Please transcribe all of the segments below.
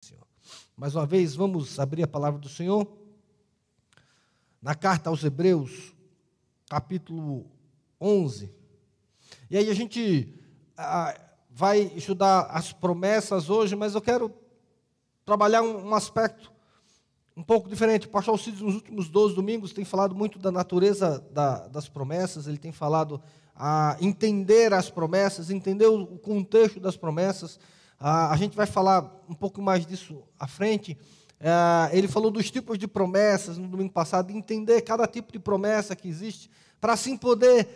Senhor. Mais uma vez, vamos abrir a palavra do Senhor. Na carta aos Hebreus, capítulo 11. E aí a gente ah, vai estudar as promessas hoje, mas eu quero trabalhar um, um aspecto um pouco diferente. O pastor Alcides, nos últimos 12 domingos, tem falado muito da natureza da, das promessas, ele tem falado a entender as promessas, entender o contexto das promessas. A gente vai falar um pouco mais disso à frente. É, ele falou dos tipos de promessas no domingo passado, entender cada tipo de promessa que existe, para assim poder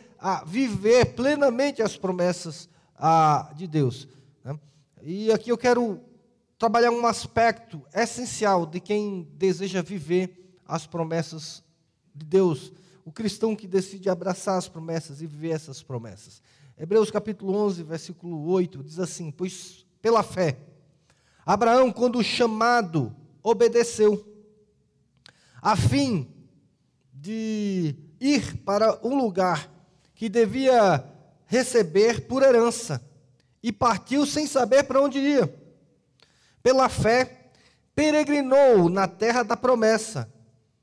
viver plenamente as promessas de Deus. Né? E aqui eu quero trabalhar um aspecto essencial de quem deseja viver as promessas de Deus, o cristão que decide abraçar as promessas e viver essas promessas. Hebreus capítulo 11, versículo 8 diz assim: Pois pela fé, Abraão, quando chamado, obedeceu, a fim de ir para um lugar que devia receber por herança, e partiu sem saber para onde ia. Pela fé, peregrinou na terra da promessa,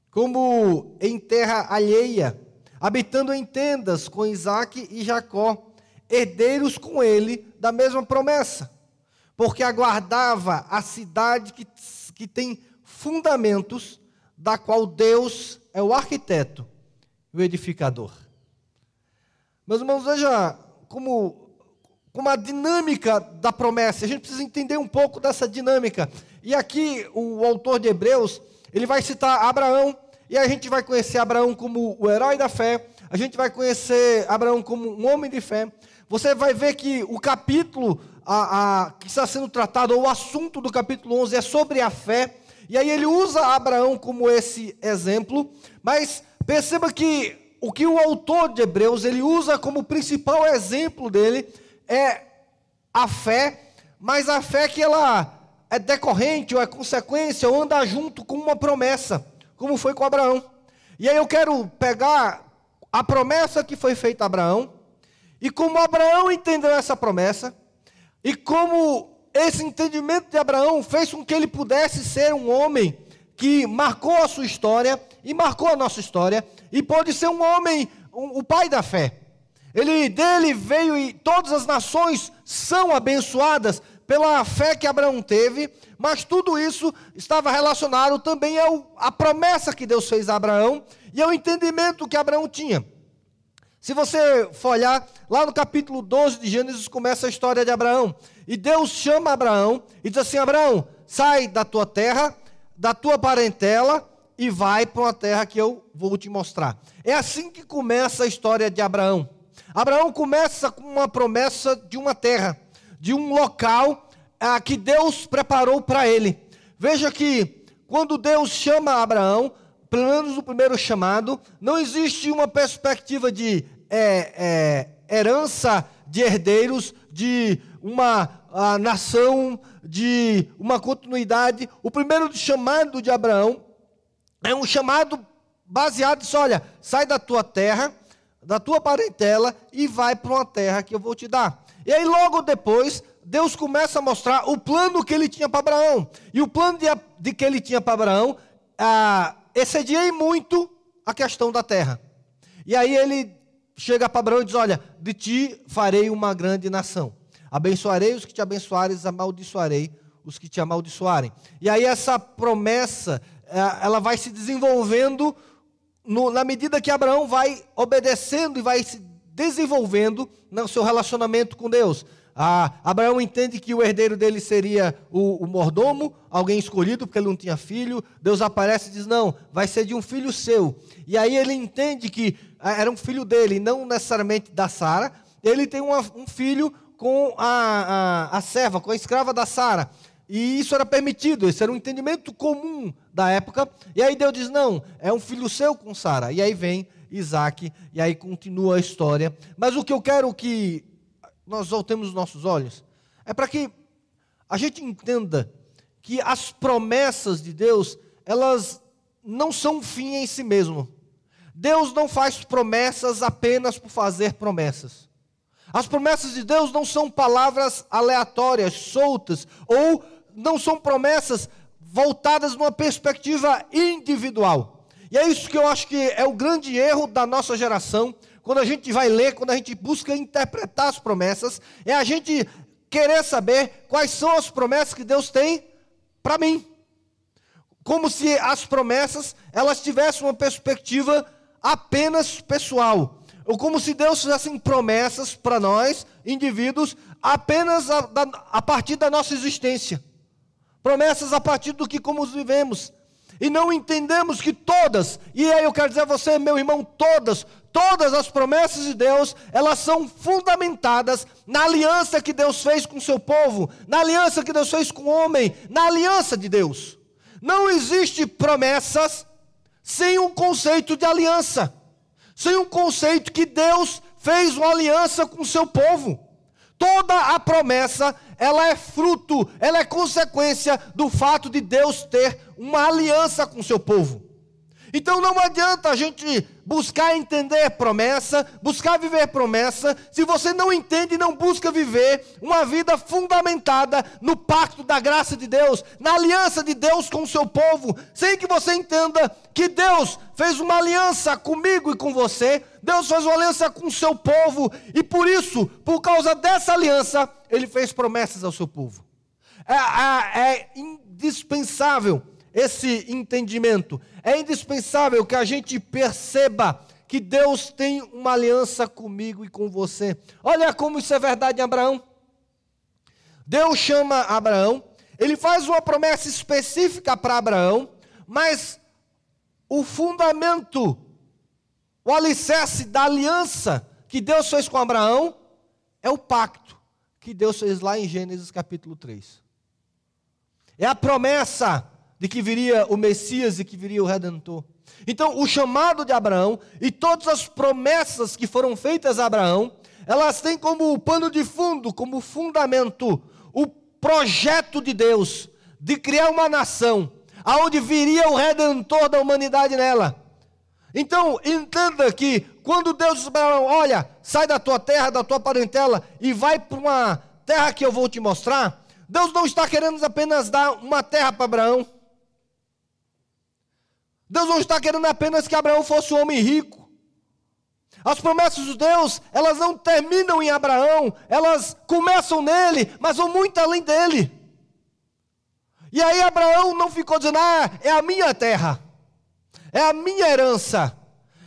como em terra alheia, habitando em tendas com Isaac e Jacó, herdeiros com ele da mesma promessa, porque aguardava a cidade que, que tem fundamentos, da qual Deus é o arquiteto o edificador. Meus irmãos, veja como como a dinâmica da promessa. A gente precisa entender um pouco dessa dinâmica. E aqui o autor de Hebreus, ele vai citar Abraão, e a gente vai conhecer Abraão como o herói da fé, a gente vai conhecer Abraão como um homem de fé. Você vai ver que o capítulo a, a, que está sendo tratado, ou o assunto do capítulo 11 é sobre a fé, e aí ele usa Abraão como esse exemplo, mas perceba que o que o autor de Hebreus ele usa como principal exemplo dele é a fé, mas a fé que ela é decorrente ou é consequência ou anda junto com uma promessa, como foi com Abraão. E aí eu quero pegar a promessa que foi feita a Abraão e como Abraão entendeu essa promessa e como esse entendimento de Abraão fez com que ele pudesse ser um homem que marcou a sua história e marcou a nossa história e pôde ser um homem, um, o pai da fé. Ele dele veio e todas as nações são abençoadas pela fé que Abraão teve, mas tudo isso estava relacionado também ao, à promessa que Deus fez a Abraão e ao entendimento que Abraão tinha. Se você for olhar, lá no capítulo 12 de Gênesis começa a história de Abraão. E Deus chama Abraão e diz assim: Abraão, sai da tua terra, da tua parentela e vai para uma terra que eu vou te mostrar. É assim que começa a história de Abraão. Abraão começa com uma promessa de uma terra, de um local ah, que Deus preparou para ele. Veja que quando Deus chama Abraão, pelo menos no primeiro chamado, não existe uma perspectiva de é, é, herança de herdeiros, de uma nação, de uma continuidade. O primeiro chamado de Abraão é um chamado baseado nisso: olha, sai da tua terra da tua parentela e vai para uma terra que eu vou te dar. E aí, logo depois, Deus começa a mostrar o plano que ele tinha para Abraão. E o plano de, de, que ele tinha para Abraão ah, excedia em muito a questão da terra. E aí ele chega para Abraão e diz: Olha, de ti farei uma grande nação. Abençoarei os que te abençoarem, amaldiçoarei os que te amaldiçoarem. E aí essa promessa, ah, ela vai se desenvolvendo no, na medida que Abraão vai obedecendo e vai se desenvolvendo no seu relacionamento com Deus. Ah, Abraão entende que o herdeiro dele seria o, o, mordomo, alguém escolhido, porque ele não tinha filho. Deus aparece e diz: Não, vai ser de um filho seu. E aí ele entende que ah, era um filho dele, não necessariamente da Sara. Ele tem uma, um filho com a, a, a serva, com a escrava da Sara. E isso era permitido, esse era um entendimento comum da época. E aí Deus diz: não, é um filho seu com Sara. E aí vem Isaac, e aí continua a história. Mas o que eu quero que nós voltemos os nossos olhos é para que a gente entenda que as promessas de Deus, elas não são um fim em si mesmo. Deus não faz promessas apenas por fazer promessas. As promessas de Deus não são palavras aleatórias, soltas, ou não são promessas voltadas numa perspectiva individual. E é isso que eu acho que é o grande erro da nossa geração, quando a gente vai ler, quando a gente busca interpretar as promessas, é a gente querer saber quais são as promessas que Deus tem para mim. Como se as promessas elas tivessem uma perspectiva apenas pessoal. Ou como se Deus fizesse promessas para nós, indivíduos, apenas a, a partir da nossa existência. Promessas a partir do que como vivemos. E não entendemos que todas, e aí eu quero dizer a você, meu irmão, todas, todas as promessas de Deus, elas são fundamentadas na aliança que Deus fez com o seu povo, na aliança que Deus fez com o homem, na aliança de Deus. Não existe promessas sem um conceito de aliança, sem um conceito que Deus fez uma aliança com o seu povo. Toda a promessa, ela é fruto, ela é consequência do fato de Deus ter uma aliança com o seu povo. Então não adianta a gente buscar entender promessa, buscar viver promessa, se você não entende e não busca viver uma vida fundamentada no pacto da graça de Deus, na aliança de Deus com o seu povo, sem que você entenda que Deus fez uma aliança comigo e com você, Deus fez uma aliança com o seu povo, e por isso, por causa dessa aliança, Ele fez promessas ao seu povo. é, é, é indispensável esse entendimento. É indispensável que a gente perceba que Deus tem uma aliança comigo e com você. Olha como isso é verdade em Abraão. Deus chama Abraão, ele faz uma promessa específica para Abraão, mas o fundamento, o alicerce da aliança que Deus fez com Abraão é o pacto que Deus fez lá em Gênesis capítulo 3. É a promessa de que viria o Messias e que viria o Redentor. Então, o chamado de Abraão e todas as promessas que foram feitas a Abraão, elas têm como pano de fundo, como fundamento, o projeto de Deus de criar uma nação, aonde viria o redentor da humanidade nela. Então, entenda que quando Deus diz para Abraão, olha, sai da tua terra, da tua parentela e vai para uma terra que eu vou te mostrar, Deus não está querendo apenas dar uma terra para Abraão. Deus não está querendo apenas que Abraão fosse um homem rico. As promessas de Deus, elas não terminam em Abraão, elas começam nele, mas vão muito além dele. E aí Abraão não ficou dizendo, ah, é a minha terra, é a minha herança,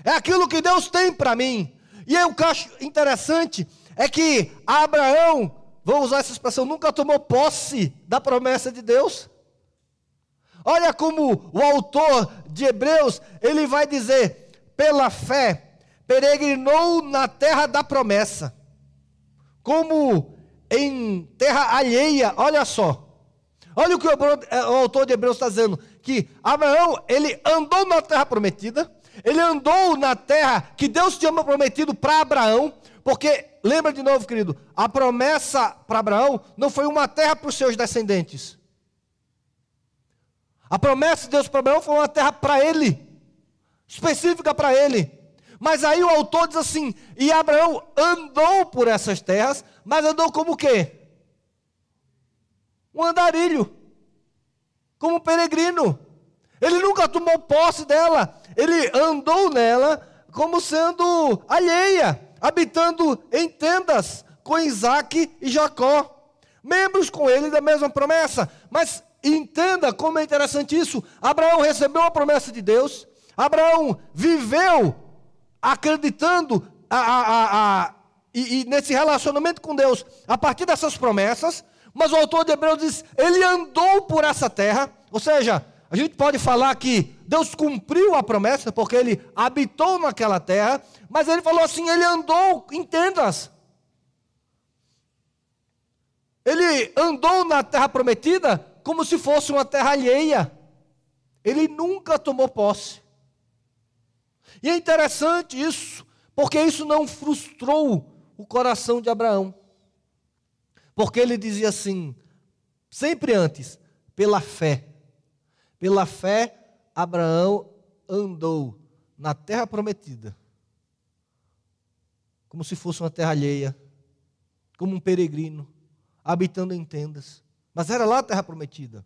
é aquilo que Deus tem para mim. E aí o que acho interessante é que Abraão, vou usar essa expressão, nunca tomou posse da promessa de Deus. Olha como o autor de Hebreus, ele vai dizer: pela fé, peregrinou na terra da promessa, como em terra alheia, olha só. Olha o que o, é, autor de Hebreus está dizendo: que Abraão, ele andou na terra prometida, ele andou na terra que Deus tinha prometido para Abraão, porque, lembra de novo, querido, a promessa para Abraão não foi uma terra para os seus descendentes. A promessa de Deus para Abraão foi uma terra para ele, específica para ele. Mas aí o autor diz assim: e Abraão andou por essas terras, mas andou como o quê? Um andarilho, como um peregrino. Ele nunca tomou posse dela, ele andou nela como sendo alheia, habitando em tendas com Isaac e Jacó, membros com ele da mesma promessa. Mas Entenda como é interessante isso. Abraão recebeu a promessa de Deus. Abraão viveu acreditando a, a, a, e, e nesse relacionamento com Deus a partir dessas promessas. Mas o autor de Hebreus diz: ele andou por essa terra. Ou seja, a gente pode falar que Deus cumpriu a promessa, porque ele habitou naquela terra. Mas ele falou assim: ele andou em tendas. Ele andou na terra prometida como se fosse uma terra alheia. Ele nunca tomou posse. E é interessante isso, porque isso não frustrou o coração de Abraão. Porque ele dizia assim, sempre antes, pela fé. Pela fé, Abraão andou na terra prometida, como se fosse uma terra alheia, como um peregrino, habitando em tendas mas era lá a terra prometida.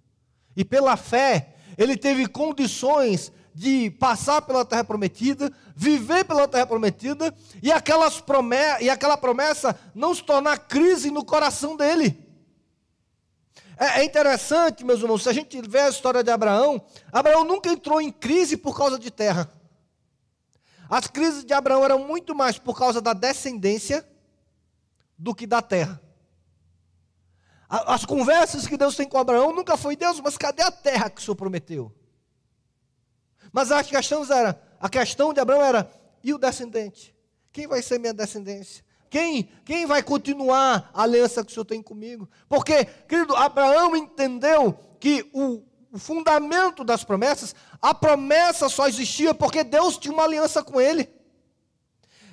E pela fé, ele teve condições de passar pela terra prometida, viver pela terra prometida, e, aquelas promessa, e aquela promessa não se tornar crise no coração dele. É, é interessante, meus irmãos, se a gente vê a história de Abraão, Abraão nunca entrou em crise por causa de terra. As crises de Abraão eram muito mais por causa da descendência do que da terra. As conversas que Deus tem com Abraão nunca foi Deus, mas cadê a terra que o Senhor prometeu? Mas a questão era, a questão de Abraão era, e o descendente? Quem vai ser minha descendência? Quem, quem vai continuar a aliança que o Senhor tem comigo? Porque, querido, Abraão entendeu que o, o fundamento das promessas, a promessa só existia porque Deus tinha uma aliança com ele.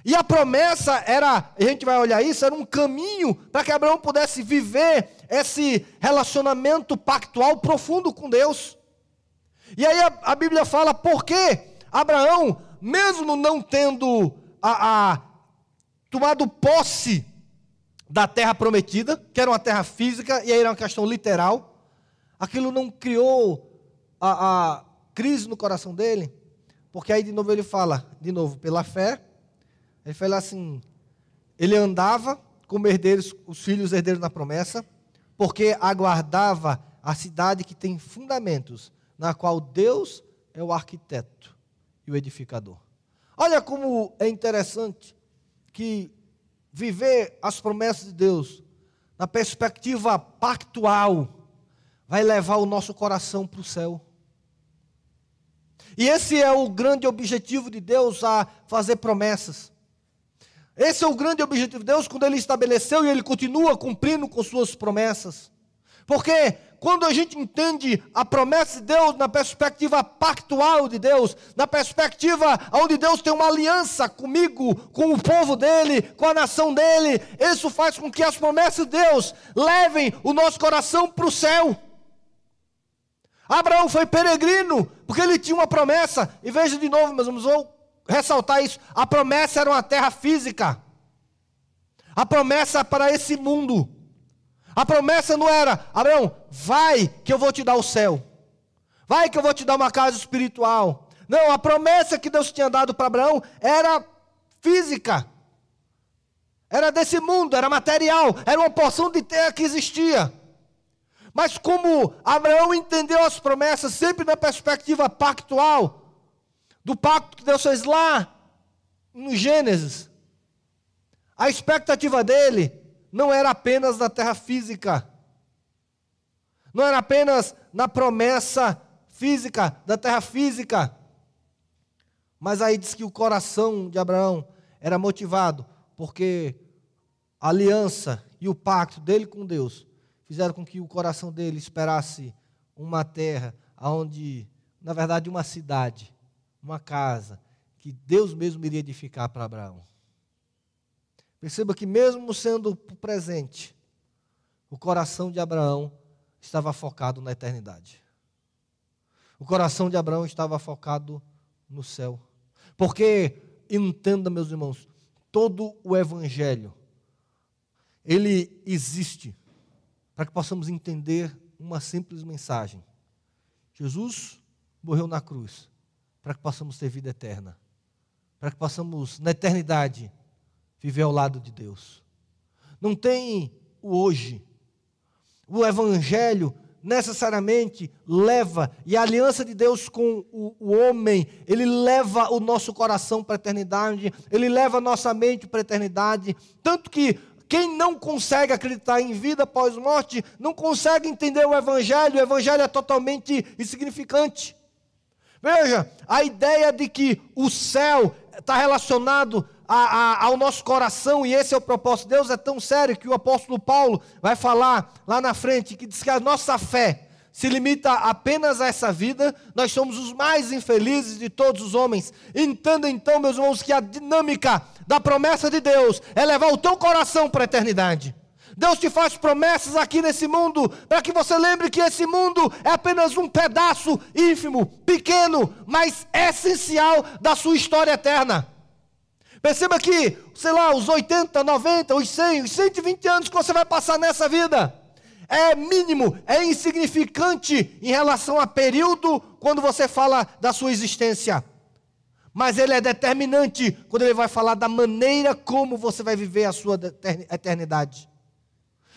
E a promessa era, a gente vai olhar isso, era um caminho para que Abraão pudesse viver esse relacionamento pactual profundo com Deus. E aí a, a Bíblia fala por que Abraão, mesmo não tendo a, a, tomado posse da terra prometida, que era uma terra física, e aí era uma questão literal, aquilo não criou a, a crise no coração dele, porque aí de novo ele fala, de novo, pela fé, ele fala assim: ele andava como herdeiros, os filhos herdeiros na promessa, porque aguardava a cidade que tem fundamentos, na qual Deus é o arquiteto e o edificador. Olha como é interessante que viver as promessas de Deus na perspectiva pactual vai levar o nosso coração para o céu. E esse é o grande objetivo de Deus a fazer promessas. Esse é o grande objetivo de Deus quando ele estabeleceu e ele continua cumprindo com suas promessas. Porque quando a gente entende a promessa de Deus na perspectiva pactual de Deus, na perspectiva onde Deus tem uma aliança comigo, com o povo dele, com a nação dele, isso faz com que as promessas de Deus levem o nosso coração para o céu. Abraão foi peregrino, porque ele tinha uma promessa, e veja de novo, meus irmãos, vou ressaltar isso. A promessa era uma terra física. A promessa para esse mundo. A promessa não era, Abraão, vai que eu vou te dar o céu. Vai que eu vou te dar uma casa espiritual. Não, a promessa que Deus tinha dado para Abraão era física. Era desse mundo, era material, era uma porção de terra que existia. Mas como Abraão entendeu as promessas sempre na perspectiva pactual, do pacto que Deus fez lá no Gênesis. A expectativa dele não era apenas na terra física, não era apenas na promessa física, da terra física. Mas aí diz que o coração de Abraão era motivado porque a aliança e o pacto dele com Deus fizeram com que o coração dele esperasse uma terra onde, na verdade, uma cidade uma casa que Deus mesmo iria edificar para Abraão. Perceba que, mesmo sendo presente, o coração de Abraão estava focado na eternidade. O coração de Abraão estava focado no céu. Porque, entenda, meus irmãos, todo o Evangelho, ele existe para que possamos entender uma simples mensagem. Jesus morreu na cruz para que possamos ter vida eterna, para que possamos, na eternidade, viver ao lado de Deus. Não tem o hoje. O Evangelho necessariamente leva, e a aliança de Deus com o, o, homem, ele leva o nosso coração para a eternidade, ele leva a nossa mente para a eternidade. Tanto que quem não consegue acreditar em vida após morte, não consegue entender o Evangelho, o Evangelho é totalmente insignificante. Veja, a ideia de que o céu está relacionado a, a, ao nosso coração e esse é o propósito de Deus é tão sério que o apóstolo Paulo vai falar lá na frente que diz que a nossa fé se limita apenas a essa vida, nós somos os mais infelizes de todos os homens. Entenda então, meus irmãos, que a dinâmica da promessa de Deus é levar o teu coração para a eternidade. Deus te faz promessas aqui nesse mundo, para que você lembre que esse mundo é apenas um pedaço ínfimo, pequeno, mas essencial da sua história eterna. Perceba que, sei lá, os 80, 90, os 100, os 120 anos que você vai passar nessa vida, é mínimo, é insignificante em relação a período quando você fala da sua existência. Mas ele é determinante quando ele vai falar da maneira como você vai viver a sua eternidade.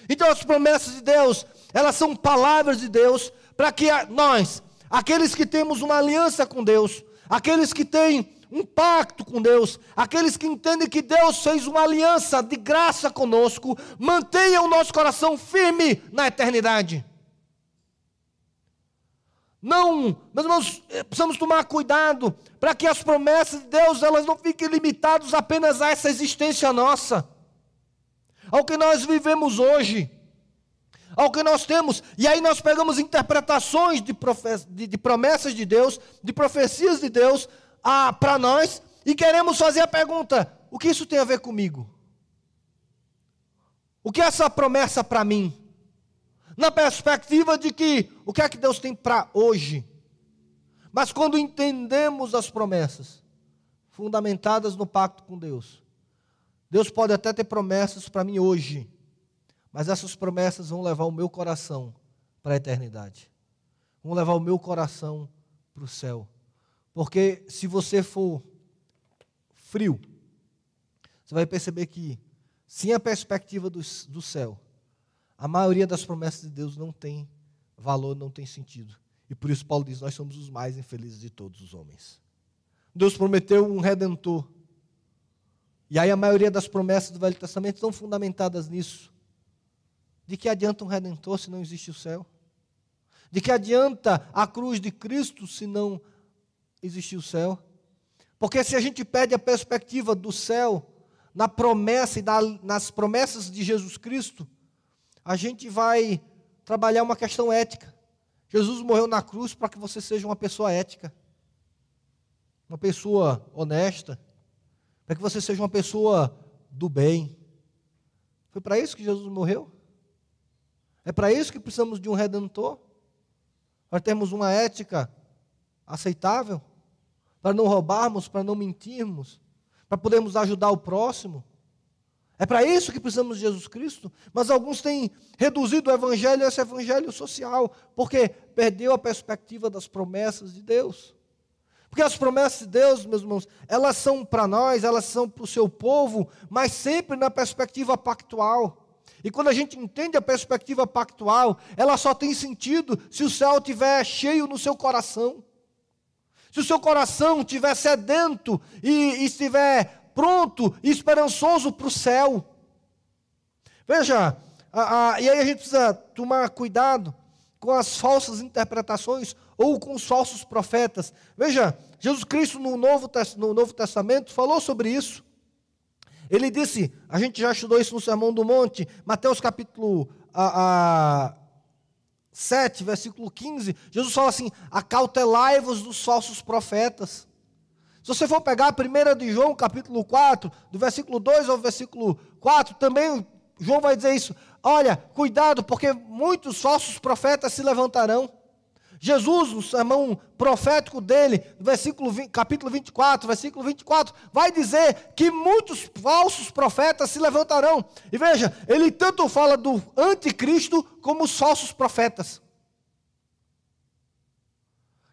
Então as promessas de Deus, elas são palavras de Deus para que nós, aqueles que temos uma aliança com Deus, aqueles que têm um pacto com Deus, aqueles que entendem que Deus fez uma aliança de graça conosco, mantenham o nosso coração firme na eternidade. Não, meus irmãos, eh, precisamos tomar cuidado para que as promessas de Deus elas não fiquem limitadas apenas a essa existência nossa, ao que nós vivemos hoje, ao que nós temos, e aí nós pegamos interpretações de, de, de promessas de Deus, de profecias de Deus, para nós e queremos fazer a pergunta: o que isso tem a ver comigo? O que é essa promessa para mim? Na perspectiva de que o que é que Deus tem para hoje? Mas quando entendemos as promessas fundamentadas no pacto com Deus, Deus pode até ter promessas para mim hoje, mas essas promessas vão levar o meu coração para a eternidade, vão levar o meu coração para o céu. Porque se você for frio, você vai perceber que, sem a perspectiva do, do céu, a maioria das promessas de Deus não tem valor, não tem sentido. E por isso Paulo diz: Nós somos os mais infelizes de todos os homens. Deus prometeu um redentor. E aí a maioria das promessas do Velho Testamento estão fundamentadas nisso. De que adianta um redentor se não existe o céu? De que adianta a cruz de Cristo se não existir o céu. Porque se a gente perde a perspectiva do céu na promessa e nas promessas de Jesus Cristo, a gente vai trabalhar uma questão ética. Jesus morreu na cruz para que você seja uma pessoa ética, uma pessoa honesta, para que você seja uma pessoa do bem. Foi para isso que Jesus morreu? É para isso que precisamos de um redentor? Para termos uma ética aceitável? para não roubarmos, para não mentirmos, para podermos ajudar o próximo. É para isso que precisamos de Jesus Cristo. Mas alguns têm reduzido o evangelho a esse evangelho social, porque perdeu a perspectiva das promessas de Deus. Porque as promessas de Deus, meus irmãos, elas são para nós, elas são para o seu povo, mas sempre na perspectiva pactual. E quando a gente entende a perspectiva pactual, ela só tem sentido se o céu estiver cheio no seu coração. Se o seu coração estiver sedento e estiver pronto e esperançoso para o céu. Veja, a, a, e aí a gente precisa tomar cuidado com as falsas interpretações ou com os falsos profetas. Veja, Jesus Cristo no Novo, no Novo Testamento falou sobre isso. Ele disse, a gente já estudou isso no Sermão do Monte, Mateus capítulo a, 7, versículo 15, Jesus fala assim: acautelai-vos dos falsos profetas. Se você for pegar a 1 de João, capítulo 4, do versículo 2 ao versículo 4, também João vai dizer isso. Olha, cuidado, porque muitos falsos profetas se levantarão. Jesus, no sermão profético dele, versículo 20, capítulo 24, versículo 24, vai dizer que muitos falsos profetas se levantarão. E veja, ele tanto fala do anticristo como os falsos profetas.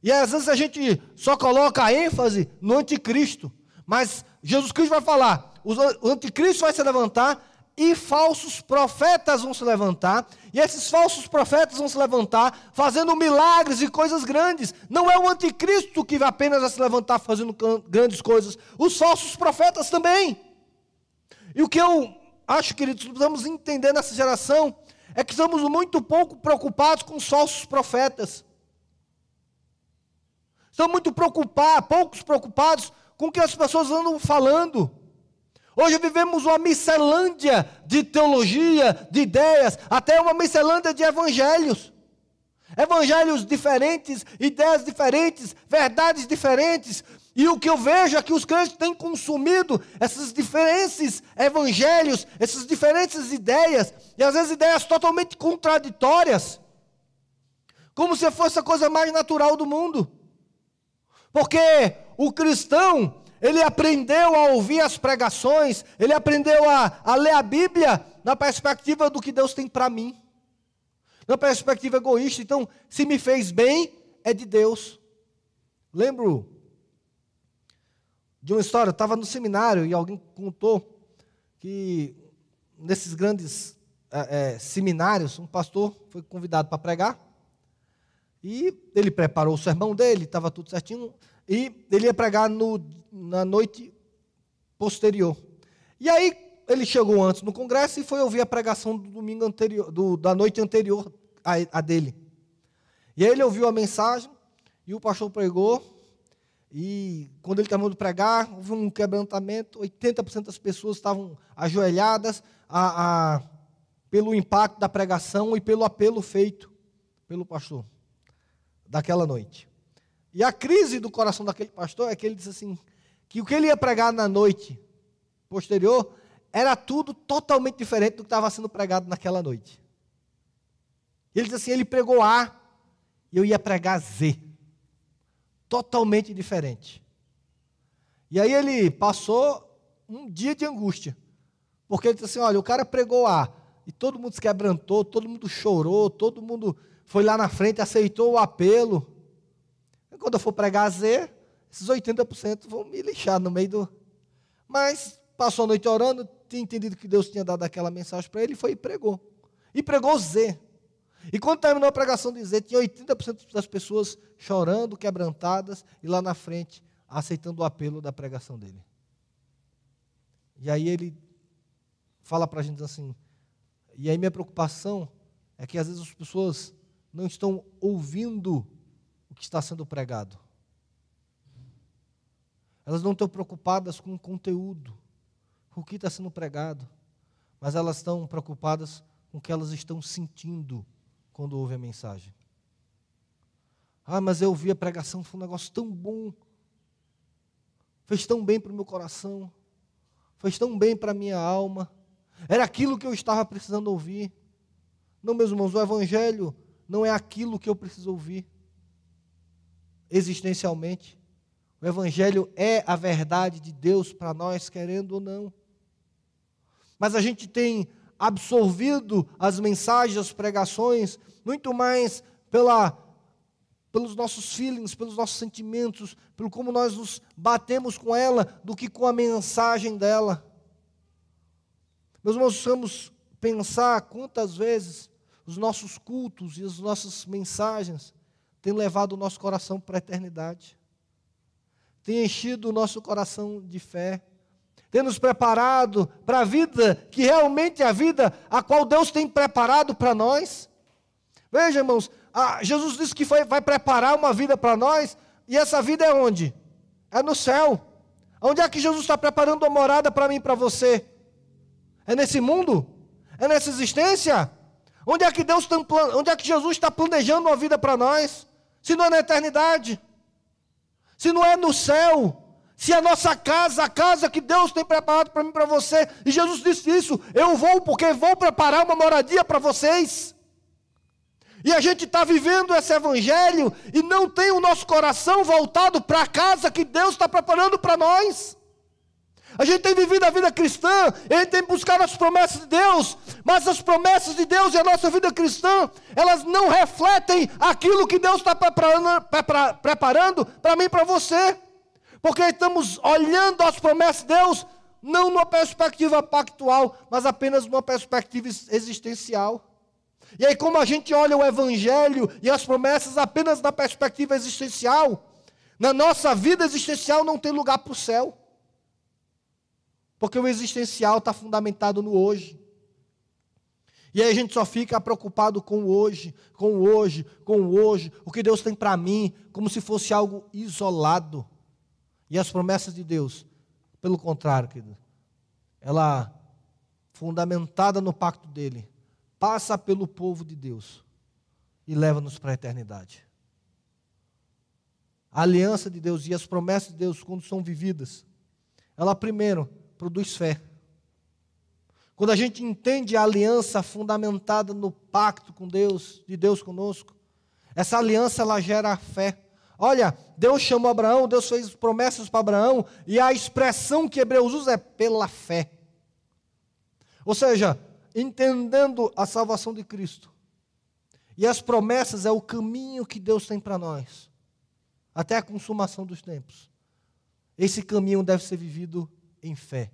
E às vezes a gente só coloca a ênfase no anticristo, mas Jesus Cristo vai falar: o anticristo vai se levantar e falsos profetas vão se levantar, e esses falsos profetas vão se levantar fazendo milagres e coisas grandes. Não é o anticristo que vai apenas se levantar fazendo grandes coisas, os falsos profetas também. E o que eu acho, queridos, precisamos entender nessa geração é que estamos muito pouco preocupados com os falsos profetas. Estamos muito preocupados, poucos preocupados com o que as pessoas andam falando. Hoje vivemos uma miscelândia de teologia, de ideias, até uma miscelândia de evangelhos. Evangelhos diferentes, ideias diferentes, verdades diferentes. E o que eu vejo é que os crentes têm consumido esses diferentes evangelhos, essas diferentes ideias, e às vezes ideias totalmente contraditórias, como se fosse a coisa mais natural do mundo. Porque o cristão, ele aprendeu a ouvir as pregações, ele aprendeu a, a ler a Bíblia na perspectiva do que Deus tem para mim. Na perspectiva egoísta, então, se me fez bem, é de Deus. Lembro de uma história, eu estava no seminário e alguém contou que nesses grandes é, é, seminários, um pastor foi convidado para pregar e ele preparou o sermão dele, estava tudo certinho, e ele ia pregar no, na noite posterior. E aí ele chegou antes no congresso e foi ouvir a pregação do domingo anterior, do, da noite anterior a, a dele. E aí ele ouviu a mensagem e o pastor pregou e quando ele terminou de pregar, houve um quebrantamento, 80% das pessoas estavam ajoelhadas a, a, pelo impacto da pregação e pelo apelo feito pelo pastor daquela noite. E a crise do coração daquele pastor é que ele disse assim, que o que ele ia pregar na noite posterior era tudo totalmente diferente do que estava sendo pregado naquela noite. Ele disse assim, ele pregou A e eu ia pregar Z totalmente diferente. E aí ele passou um dia de angústia. Porque ele disse assim: olha, o cara pregou A, e todo mundo se quebrantou, todo mundo chorou, todo mundo foi lá na frente, aceitou o apelo. Quando eu for pregar Z, esses 80% vão me lixar no meio do. Mas passou a noite orando, tinha entendido que Deus tinha dado aquela mensagem para ele foi e pregou. E pregou Z. E quando terminou a pregação de Z, tinha 80% das pessoas chorando, quebrantadas, e lá na frente, aceitando o apelo da pregação dele. E aí ele fala para a gente assim, e aí minha preocupação é que às vezes as pessoas não estão ouvindo o que está sendo pregado. Elas não estão preocupadas com o conteúdo, com o que está sendo pregado, mas elas estão preocupadas com o que elas estão sentindo quando ouve a mensagem. Ah, mas eu ouvi a pregação, foi um negócio tão bom. Fez tão bem para o meu coração. Fez tão bem para a minha alma. Era aquilo que eu estava precisando ouvir. Não, meus irmãos, o Evangelho não é aquilo que eu preciso ouvir. Existencialmente. O Evangelho é a verdade de Deus para nós, querendo ou não. Mas a gente tem absorvido as mensagens, as pregações, muito mais pela, pelos nossos feelings, pelos nossos sentimentos, pelo como nós nos batemos com ela, do que com a mensagem dela. Meus irmãos, vamos pensar quantas vezes os nossos cultos e as nossas mensagens têm levado o nosso coração para a eternidade, têm enchido o nosso coração de fé ter nos preparado para a vida que realmente é a vida a qual Deus tem preparado para nós. Veja, irmãos, Jesus disse que foi, vai preparar uma vida para nós, e essa vida é onde? É no céu. Onde é que Jesus está preparando uma morada para mim e para você? É nesse mundo? É nessa existência? Onde é que Deus onde é que Jesus está planejando uma vida para nós? Se não é na eternidade? Se não é no céu? Se a nossa casa, a casa que Deus tem preparado para mim para você, e Jesus disse isso, eu vou porque vou preparar uma moradia para vocês. E a gente está vivendo esse evangelho e não tem o nosso coração voltado para a casa que Deus está preparando para nós. A gente tem vivido a vida cristã, a gente tem buscado as promessas de Deus, mas as promessas de Deus e a nossa vida cristã, elas não refletem aquilo que Deus está preparando para mim e para você. Porque estamos olhando as promessas de Deus não numa perspectiva pactual, mas apenas numa perspectiva existencial. E aí, como a gente olha o Evangelho e as promessas apenas na perspectiva existencial, na nossa vida existencial não tem lugar para o céu. Porque o existencial está fundamentado no hoje. E aí a gente só fica preocupado com o hoje, com o hoje, com o hoje, o que Deus tem para mim, como se fosse algo isolado. E as promessas de Deus, pelo contrário, querido, ela, fundamentada no pacto dele, passa pelo povo de Deus e leva-nos para a eternidade. A aliança de Deus e as promessas de Deus, quando são vividas, ela primeiro produz fé. Quando a gente entende a aliança fundamentada no pacto com Deus, de Deus conosco, essa aliança ela gera fé. Olha, Deus chamou Abraão, Deus fez promessas para Abraão, e a expressão que Hebreus usa é pela fé. Ou seja, entendendo a salvação de Cristo, E as promessas é o caminho que Deus tem para nós, até a consumação dos tempos. Esse caminho deve ser vivido em fé,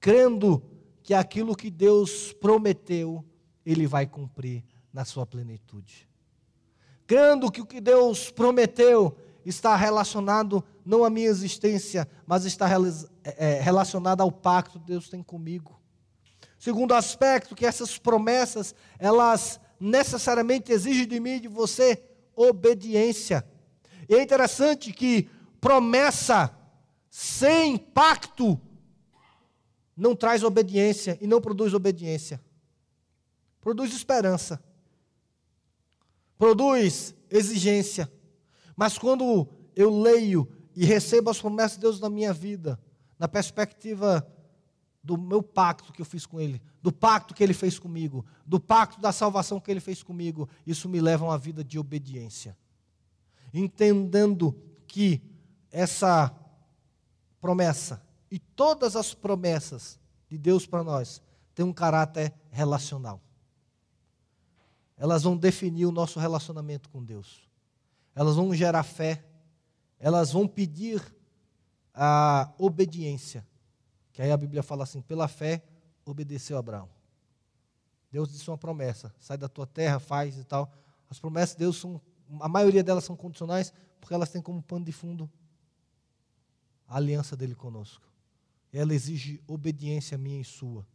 crendo que aquilo que Deus prometeu, Ele vai cumprir na sua plenitude. Crendo que o que Deus prometeu está relacionado não à minha existência, mas está é, relacionado ao pacto que Deus tem comigo. Segundo aspecto, que essas promessas, elas necessariamente exigem de mim e de você obediência. E é interessante que promessa sem pacto não traz obediência e não produz obediência. Produz esperança. Produz exigência. Mas quando eu leio e recebo as promessas de Deus na minha vida, na perspectiva do meu pacto que eu fiz com Ele, do pacto que Ele fez comigo, do pacto da salvação que Ele fez comigo, isso me leva a uma vida de obediência. Entendendo que essa promessa e todas as promessas de Deus para nós têm um caráter relacional. Elas vão definir o nosso relacionamento com Deus. Elas vão gerar fé. Elas vão pedir a obediência que aí a Bíblia fala assim: pela fé obedeceu Abraão. Deus disse uma promessa: sai da tua terra, faz e tal. As promessas de Deus são, a maioria delas são condicionais, porque elas têm como pano de fundo a aliança dele conosco. Ela exige obediência minha e sua.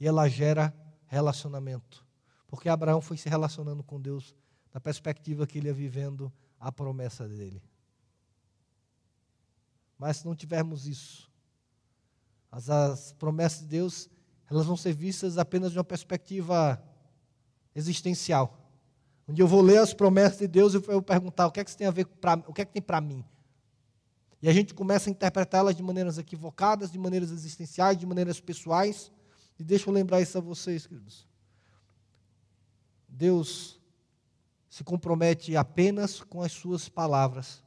E ela gera relacionamento. Porque Abraão foi se relacionando com Deus na perspectiva que ele ia vivendo a promessa dele. Mas se não tivermos isso, as, as promessas de Deus, elas vão ser vistas apenas de uma perspectiva existencial. Onde eu vou ler as promessas de Deus e eu vou perguntar o que é que tem a ver pra, o que é que tem para mim. E a gente começa a interpretá-las de maneiras equivocadas, de maneiras existenciais, de maneiras pessoais. E deixa eu lembrar isso a vocês, queridos. Deus se compromete apenas com as suas palavras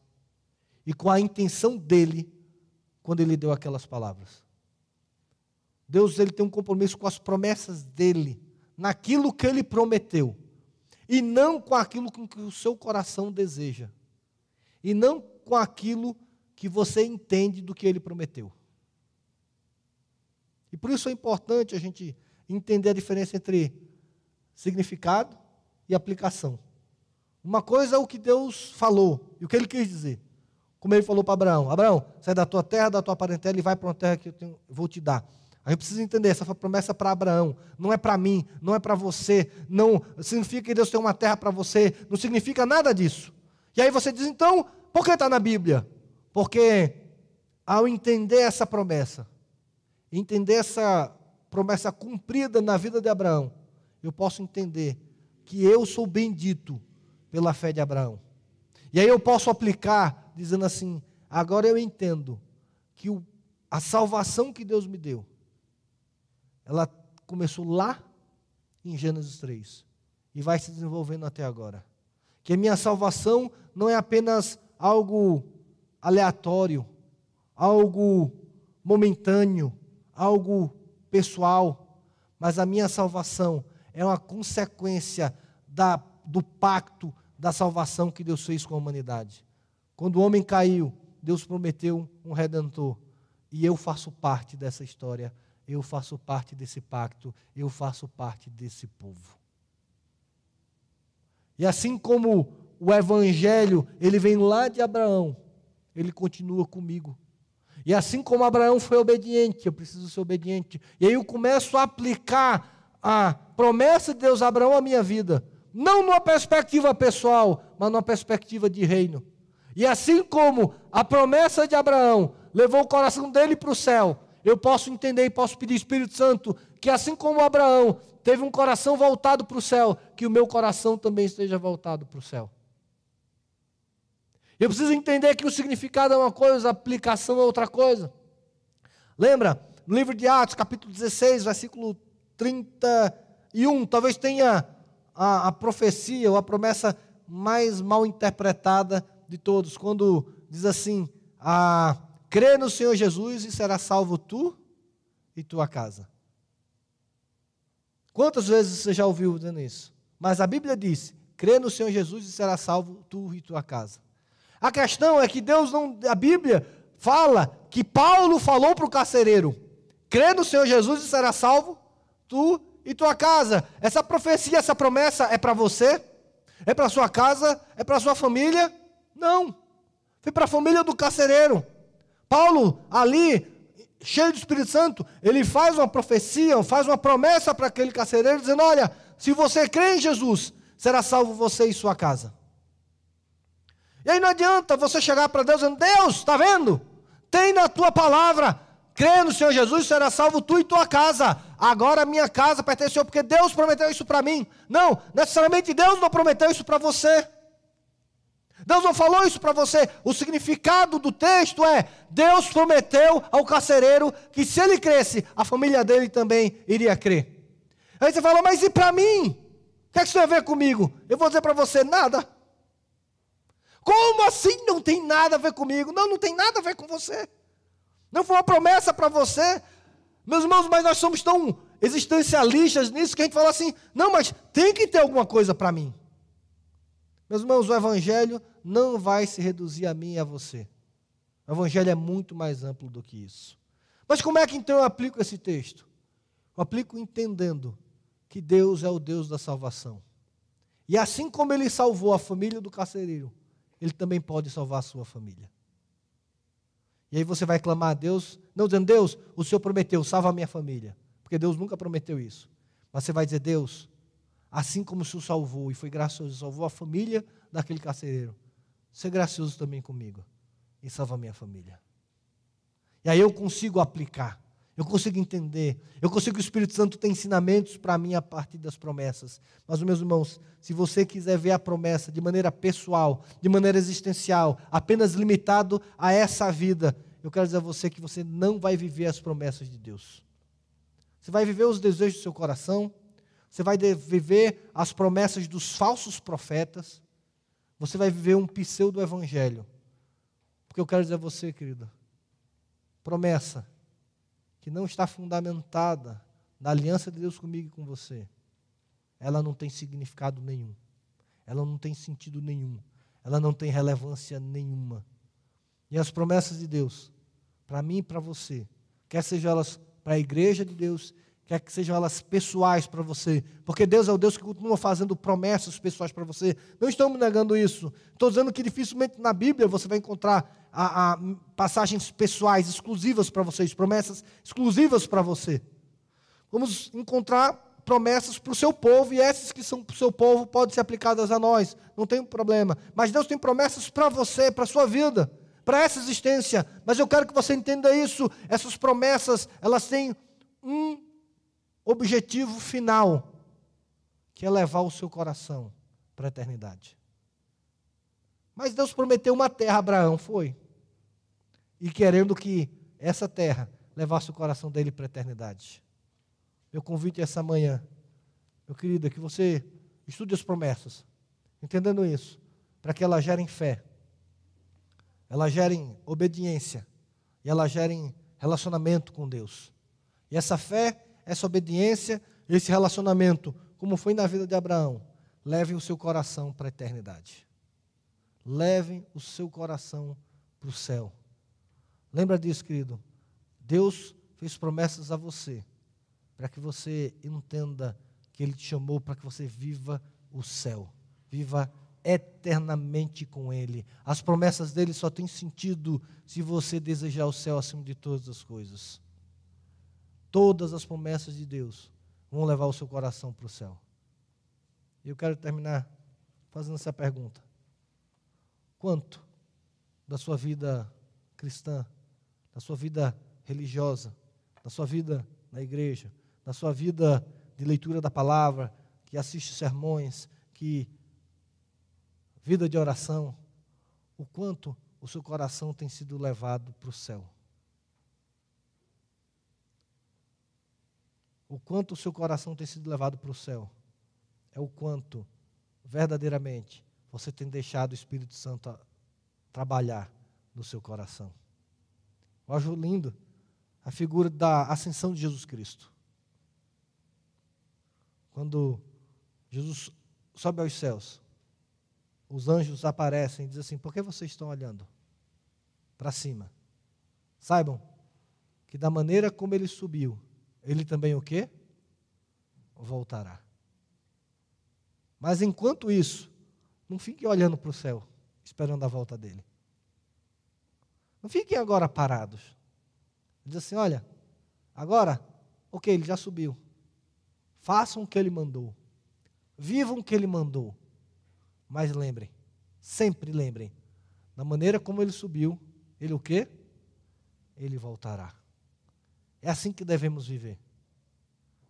e com a intenção dele quando ele deu aquelas palavras. Deus ele tem um compromisso com as promessas dele, naquilo que ele prometeu, e não com aquilo que o seu coração deseja, e não com aquilo que você entende do que ele prometeu. E por isso é importante a gente entender a diferença entre significado e aplicação. Uma coisa é o que Deus falou e o que ele quis dizer. Como ele falou para Abraão: Abraão, sai da tua terra, da tua parentela e vai para uma terra que eu tenho, vou te dar. A gente precisa entender, essa foi promessa para Abraão, não é para mim, não é para você, não significa que Deus tem uma terra para você, não significa nada disso. E aí você diz, então, por que está na Bíblia? Porque ao entender essa promessa, entender essa promessa cumprida na vida de Abraão, eu posso entender que eu sou bendito pela fé de Abraão. E aí eu posso aplicar dizendo assim: agora eu entendo que o, a salvação que Deus me deu ela começou lá em Gênesis 3 e vai se desenvolvendo até agora. Que a minha salvação não é apenas algo aleatório, algo momentâneo, algo pessoal, mas a minha salvação é uma consequência da, do pacto da salvação que Deus fez com a humanidade. Quando o homem caiu, Deus prometeu um redentor, e eu faço parte dessa história eu faço parte desse pacto, eu faço parte desse povo. E assim como o evangelho, ele vem lá de Abraão, ele continua comigo. E assim como Abraão foi obediente, eu preciso ser obediente. E aí eu começo a aplicar a promessa de Deus a Abraão à minha vida, não numa perspectiva pessoal, mas numa perspectiva de reino. E assim como a promessa de Abraão levou o coração dele para o céu, eu posso entender e posso pedir, Espírito Santo, que assim como Abraão teve um coração voltado para o céu, que o meu coração também esteja voltado para o céu. Eu preciso entender que o significado é uma coisa, a aplicação é outra coisa. Lembra? No livro de Atos, capítulo 16, versículo 31, talvez tenha a, a profecia ou a promessa mais mal interpretada de todos, quando diz assim: a Crê no Senhor Jesus e será salvo tu e tua casa. Quantas vezes você já ouviu dizendo isso? Mas a Bíblia diz: crê no Senhor Jesus e será salvo tu e tua casa. A questão é que Deus não. A Bíblia fala que Paulo falou para o carcereiro: crê no Senhor Jesus e será salvo tu e tua casa. Essa profecia, essa promessa é para você? É para sua casa? É para sua família? Não. Foi para a família do carcereiro. Paulo, ali, cheio do Espírito Santo, ele faz uma profecia, faz uma promessa para aquele carcereiro, dizendo: Olha, se você crê em Jesus, será salvo você e sua casa. E aí não adianta você chegar para Deus dizendo: Deus, está vendo? Tem na tua palavra, crê no Senhor Jesus, será salvo tu e tua casa. Agora a minha casa pertence ao Senhor, porque Deus prometeu isso para mim. Não, necessariamente Deus não prometeu isso para você. Deus não falou isso para você. O significado do texto é: Deus prometeu ao carcereiro que se ele cresce, a família dele também iria crer. Aí você fala, mas e para mim? O que, é que isso tem a ver comigo? Eu vou dizer para você: nada. Como assim não tem nada a ver comigo? Não, não tem nada a ver com você. Não foi uma promessa para você. Meus irmãos, mas nós somos tão existencialistas nisso que a gente fala assim: não, mas tem que ter alguma coisa para mim. Meus irmãos, o Evangelho não vai se reduzir a mim e a você. O Evangelho é muito mais amplo do que isso. Mas como é que então eu aplico esse texto? Eu aplico entendendo que Deus é o Deus da salvação. E assim como ele salvou a família do carcereiro, ele também pode salvar a sua família. E aí você vai clamar a Deus, não dizendo, Deus, o Senhor prometeu, salva a minha família. Porque Deus nunca prometeu isso. Mas você vai dizer, Deus, assim como o Senhor salvou e foi gracioso, salvou a família daquele carcereiro, ser gracioso também comigo e salva a minha família. E aí eu consigo aplicar, eu consigo entender, eu consigo que o Espírito Santo tem ensinamentos para mim a partir das promessas. Mas, meus irmãos, se você quiser ver a promessa de maneira pessoal, de maneira existencial, apenas limitado a essa vida, eu quero dizer a você que você não vai viver as promessas de Deus. Você vai viver os desejos do seu coração, você vai viver as promessas dos falsos profetas. Você vai viver um pseudo-evangelho. Porque eu quero dizer a você, querida, promessa que não está fundamentada na aliança de Deus comigo e com você, ela não tem significado nenhum. Ela não tem sentido nenhum. Ela não tem relevância nenhuma. E as promessas de Deus, para mim e para você, quer sejam elas para a igreja de Deus, quer que sejam elas pessoais para você, porque Deus é o Deus que continua fazendo promessas pessoais para você. Não estamos negando isso. Estou dizendo que dificilmente na Bíblia você vai encontrar a, a passagens pessoais exclusivas para vocês, promessas exclusivas para você. Vamos encontrar promessas para o seu povo e essas que são para o seu povo podem ser aplicadas a nós, não tem problema. Mas Deus tem promessas para você, para a sua vida, para essa existência. Mas eu quero que você entenda isso. Essas promessas, elas têm um objetivo final, que é levar o seu coração para a eternidade. Mas Deus prometeu uma terra a Abraão, foi. E querendo que essa terra levasse o coração dele para a eternidade. Meu convite essa manhã, meu querido, é que você estude as promessas, entendendo isso, para que elas gerem fé, elas gerem obediência e elas gerem relacionamento com Deus. E essa fé essa obediência, esse relacionamento, como foi na vida de Abraão, levem o seu coração para a eternidade. Levem o seu coração para o céu. Lembra disso, querido? Deus fez promessas a você, para que você entenda que Ele te chamou para que você viva o céu, viva eternamente com Ele. As promessas dele só têm sentido se você desejar o céu acima de todas as coisas todas as promessas de Deus vão levar o seu coração para o céu. E eu quero terminar fazendo essa pergunta: quanto da sua vida cristã, da sua vida religiosa, da sua vida na igreja, da sua vida de leitura da palavra, que assiste sermões, que vida de oração, o quanto o seu coração tem sido levado para o céu? O quanto o seu coração tem sido levado para o céu, é o quanto, verdadeiramente, você tem deixado o Espírito Santo trabalhar no seu coração. Eu acho lindo a figura da ascensão de Jesus Cristo. Quando Jesus sobe aos céus, os anjos aparecem e dizem assim: Por que vocês estão olhando para cima? Saibam que da maneira como ele subiu, ele também o quê? Voltará. Mas enquanto isso, não fiquem olhando para o céu, esperando a volta dele. Não fiquem agora parados. Diz assim: olha, agora, ok, ele já subiu. Façam o que ele mandou. Vivam o que ele mandou. Mas lembrem, sempre lembrem, da maneira como ele subiu, ele o quê? Ele voltará. É assim que devemos viver.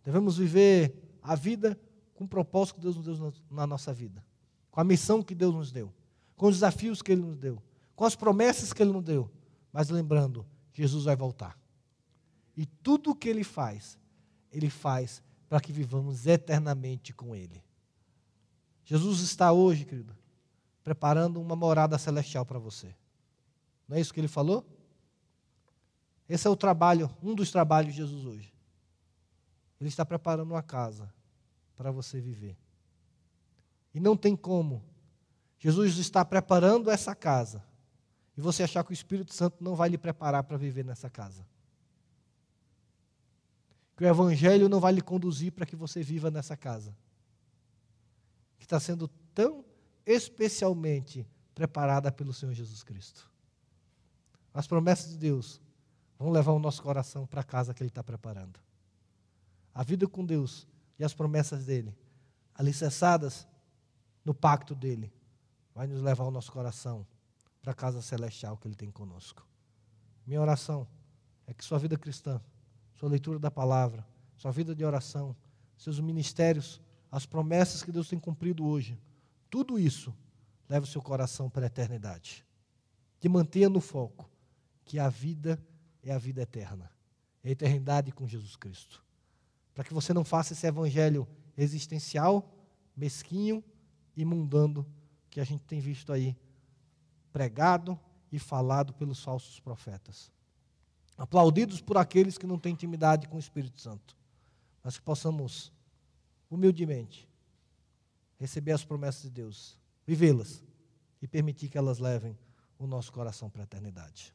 Devemos viver a vida com o propósito que Deus nos deu na nossa vida, com a missão que Deus nos deu, com os desafios que Ele nos deu, com as promessas que Ele nos deu, mas lembrando, Jesus vai voltar. E tudo o que Ele faz, Ele faz para que vivamos eternamente com Ele. Jesus está hoje, querido, preparando uma morada celestial para você. Não é isso que Ele falou? Esse é o trabalho, um dos trabalhos de Jesus hoje. Ele está preparando uma casa para você viver. E não tem como Jesus está preparando essa casa e você achar que o Espírito Santo não vai lhe preparar para viver nessa casa. Que o Evangelho não vai lhe conduzir para que você viva nessa casa. Que está sendo tão especialmente preparada pelo Senhor Jesus Cristo. As promessas de Deus vão levar o nosso coração para a casa que Ele está preparando. A vida com Deus e as promessas dele, alicerçadas no pacto dele, vai nos levar o nosso coração para a casa celestial que ele tem conosco. Minha oração é que sua vida cristã, sua leitura da palavra, sua vida de oração, seus ministérios, as promessas que Deus tem cumprido hoje, tudo isso leve o seu coração para a eternidade. Que mantenha no foco que a vida é a vida eterna, é a eternidade com Jesus Cristo para que você não faça esse evangelho existencial, mesquinho e mundano que a gente tem visto aí pregado e falado pelos falsos profetas. Aplaudidos por aqueles que não têm intimidade com o Espírito Santo, mas que possamos humildemente receber as promessas de Deus, vivê-las e permitir que elas levem o nosso coração para a eternidade.